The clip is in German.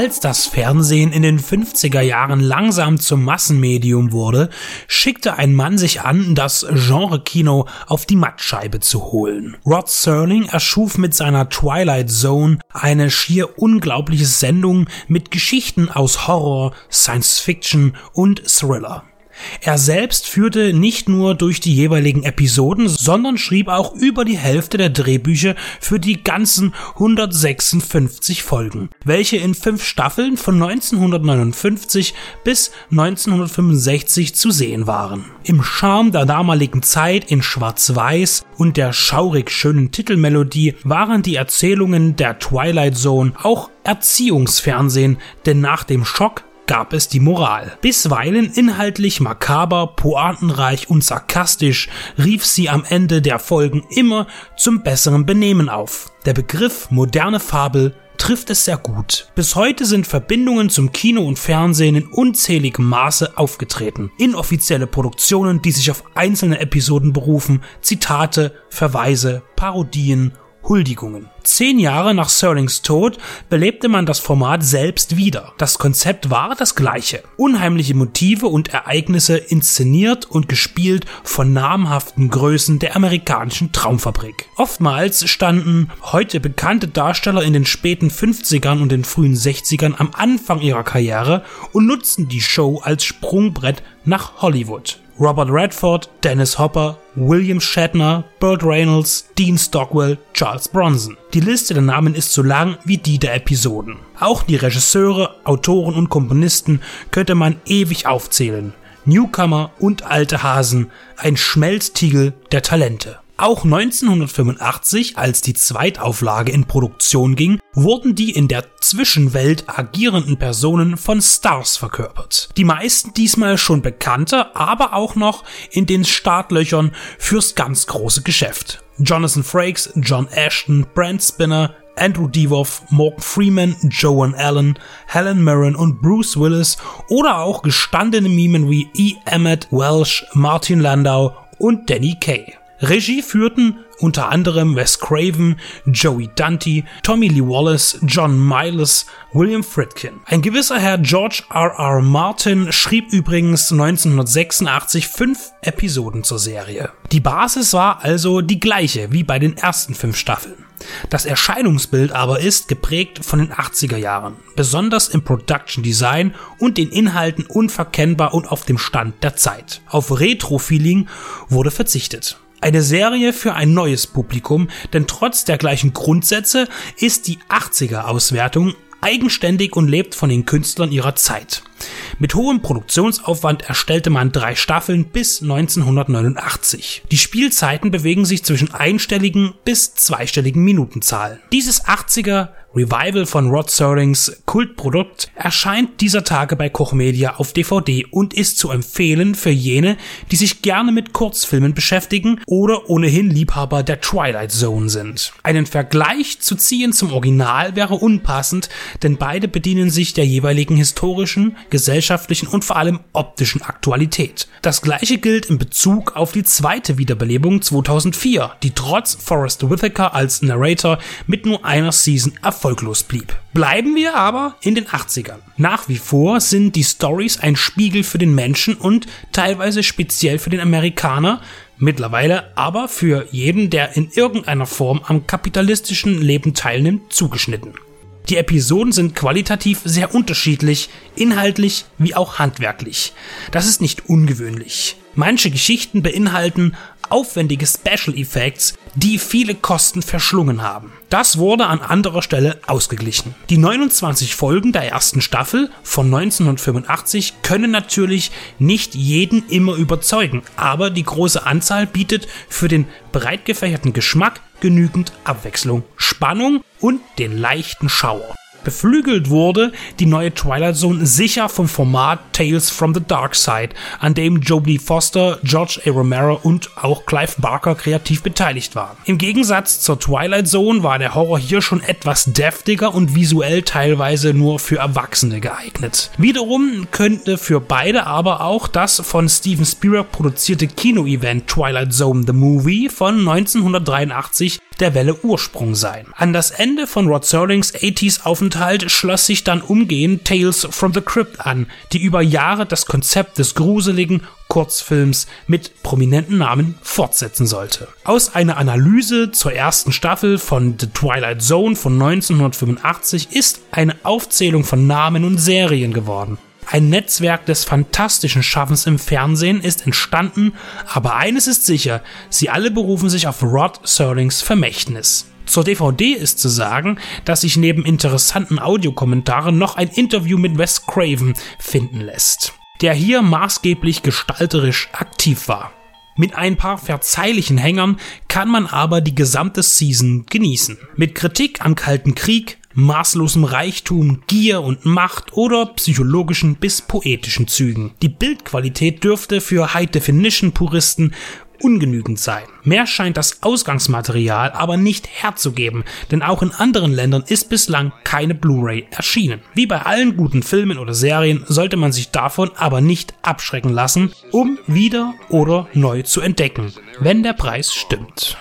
Als das Fernsehen in den 50er Jahren langsam zum Massenmedium wurde, schickte ein Mann sich an, das Genre-Kino auf die Mattscheibe zu holen. Rod Serling erschuf mit seiner Twilight Zone eine schier unglaubliche Sendung mit Geschichten aus Horror, Science Fiction und Thriller. Er selbst führte nicht nur durch die jeweiligen Episoden, sondern schrieb auch über die Hälfte der Drehbücher für die ganzen 156 Folgen, welche in fünf Staffeln von 1959 bis 1965 zu sehen waren. Im Charme der damaligen Zeit in Schwarz-Weiß und der schaurig schönen Titelmelodie waren die Erzählungen der Twilight Zone auch Erziehungsfernsehen, denn nach dem Schock gab es die Moral. Bisweilen inhaltlich makaber, pointenreich und sarkastisch rief sie am Ende der Folgen immer zum besseren Benehmen auf. Der Begriff moderne Fabel trifft es sehr gut. Bis heute sind Verbindungen zum Kino und Fernsehen in unzähligem Maße aufgetreten. Inoffizielle Produktionen, die sich auf einzelne Episoden berufen, Zitate, Verweise, Parodien Huldigungen. Zehn Jahre nach Serlings Tod belebte man das Format selbst wieder. Das Konzept war das gleiche. Unheimliche Motive und Ereignisse inszeniert und gespielt von namhaften Größen der amerikanischen Traumfabrik. Oftmals standen heute bekannte Darsteller in den späten 50ern und den frühen 60ern am Anfang ihrer Karriere und nutzten die Show als Sprungbrett nach Hollywood. Robert Redford, Dennis Hopper, William Shatner, Burt Reynolds, Dean Stockwell, Charles Bronson. Die Liste der Namen ist so lang wie die der Episoden. Auch die Regisseure, Autoren und Komponisten könnte man ewig aufzählen. Newcomer und alte Hasen, ein Schmelztiegel der Talente. Auch 1985, als die Zweitauflage in Produktion ging, wurden die in der Zwischenwelt agierenden Personen von Stars verkörpert. Die meisten diesmal schon bekannte, aber auch noch in den Startlöchern fürs ganz große Geschäft. Jonathan Frakes, John Ashton, Brent Spinner, Andrew Devoff, Morgan Freeman, Joan Allen, Helen Mirren und Bruce Willis oder auch gestandene Mimen wie E. Emmett Welsh, Martin Landau und Danny Kay. Regie führten unter anderem Wes Craven, Joey Dante, Tommy Lee Wallace, John Miles, William Friedkin. Ein gewisser Herr George R. R. Martin schrieb übrigens 1986 fünf Episoden zur Serie. Die Basis war also die gleiche wie bei den ersten fünf Staffeln. Das Erscheinungsbild aber ist geprägt von den 80er Jahren, besonders im Production Design und den Inhalten unverkennbar und auf dem Stand der Zeit. Auf Retro-Feeling wurde verzichtet. Eine Serie für ein neues Publikum, denn trotz der gleichen Grundsätze ist die 80er Auswertung eigenständig und lebt von den Künstlern ihrer Zeit. Mit hohem Produktionsaufwand erstellte man drei Staffeln bis 1989. Die Spielzeiten bewegen sich zwischen einstelligen bis zweistelligen Minutenzahlen. Dieses 80er Revival von Rod Serlings Kultprodukt erscheint dieser Tage bei Koch Media auf DVD und ist zu empfehlen für jene, die sich gerne mit Kurzfilmen beschäftigen oder ohnehin Liebhaber der Twilight Zone sind. Einen Vergleich zu ziehen zum Original wäre unpassend, denn beide bedienen sich der jeweiligen historischen, gesellschaftlichen und vor allem optischen Aktualität. Das gleiche gilt in Bezug auf die zweite Wiederbelebung 2004, die trotz Forrest Whitaker als Narrator mit nur einer Season erfolglos blieb. Bleiben wir aber in den 80ern. Nach wie vor sind die Stories ein Spiegel für den Menschen und teilweise speziell für den Amerikaner, mittlerweile aber für jeden, der in irgendeiner Form am kapitalistischen Leben teilnimmt, zugeschnitten. Die Episoden sind qualitativ sehr unterschiedlich, inhaltlich wie auch handwerklich. Das ist nicht ungewöhnlich. Manche Geschichten beinhalten aufwendige Special Effects, die viele Kosten verschlungen haben. Das wurde an anderer Stelle ausgeglichen. Die 29 Folgen der ersten Staffel von 1985 können natürlich nicht jeden immer überzeugen, aber die große Anzahl bietet für den breit gefächerten Geschmack genügend Abwechslung, Spannung und den leichten Schauer. Beflügelt wurde die neue Twilight Zone sicher vom Format Tales from the Dark Side, an dem Jodie Foster, George A. Romero und auch Clive Barker kreativ beteiligt waren. Im Gegensatz zur Twilight Zone war der Horror hier schon etwas deftiger und visuell teilweise nur für Erwachsene geeignet. Wiederum könnte für beide aber auch das von Steven Spielberg produzierte Kino-Event Twilight Zone The Movie von 1983 der Welle Ursprung sein. An das Ende von Rod Serlings 80s Aufenthalt schloss sich dann umgehend Tales from the Crypt an, die über Jahre das Konzept des gruseligen Kurzfilms mit prominenten Namen fortsetzen sollte. Aus einer Analyse zur ersten Staffel von The Twilight Zone von 1985 ist eine Aufzählung von Namen und Serien geworden. Ein Netzwerk des fantastischen Schaffens im Fernsehen ist entstanden, aber eines ist sicher, sie alle berufen sich auf Rod Serlings Vermächtnis. Zur DVD ist zu sagen, dass sich neben interessanten Audiokommentaren noch ein Interview mit Wes Craven finden lässt, der hier maßgeblich gestalterisch aktiv war. Mit ein paar verzeihlichen Hängern kann man aber die gesamte Season genießen. Mit Kritik am Kalten Krieg, maßlosem Reichtum, Gier und Macht oder psychologischen bis poetischen Zügen. Die Bildqualität dürfte für High-Definition-Puristen ungenügend sein. Mehr scheint das Ausgangsmaterial aber nicht herzugeben, denn auch in anderen Ländern ist bislang keine Blu-ray erschienen. Wie bei allen guten Filmen oder Serien sollte man sich davon aber nicht abschrecken lassen, um wieder oder neu zu entdecken, wenn der Preis stimmt.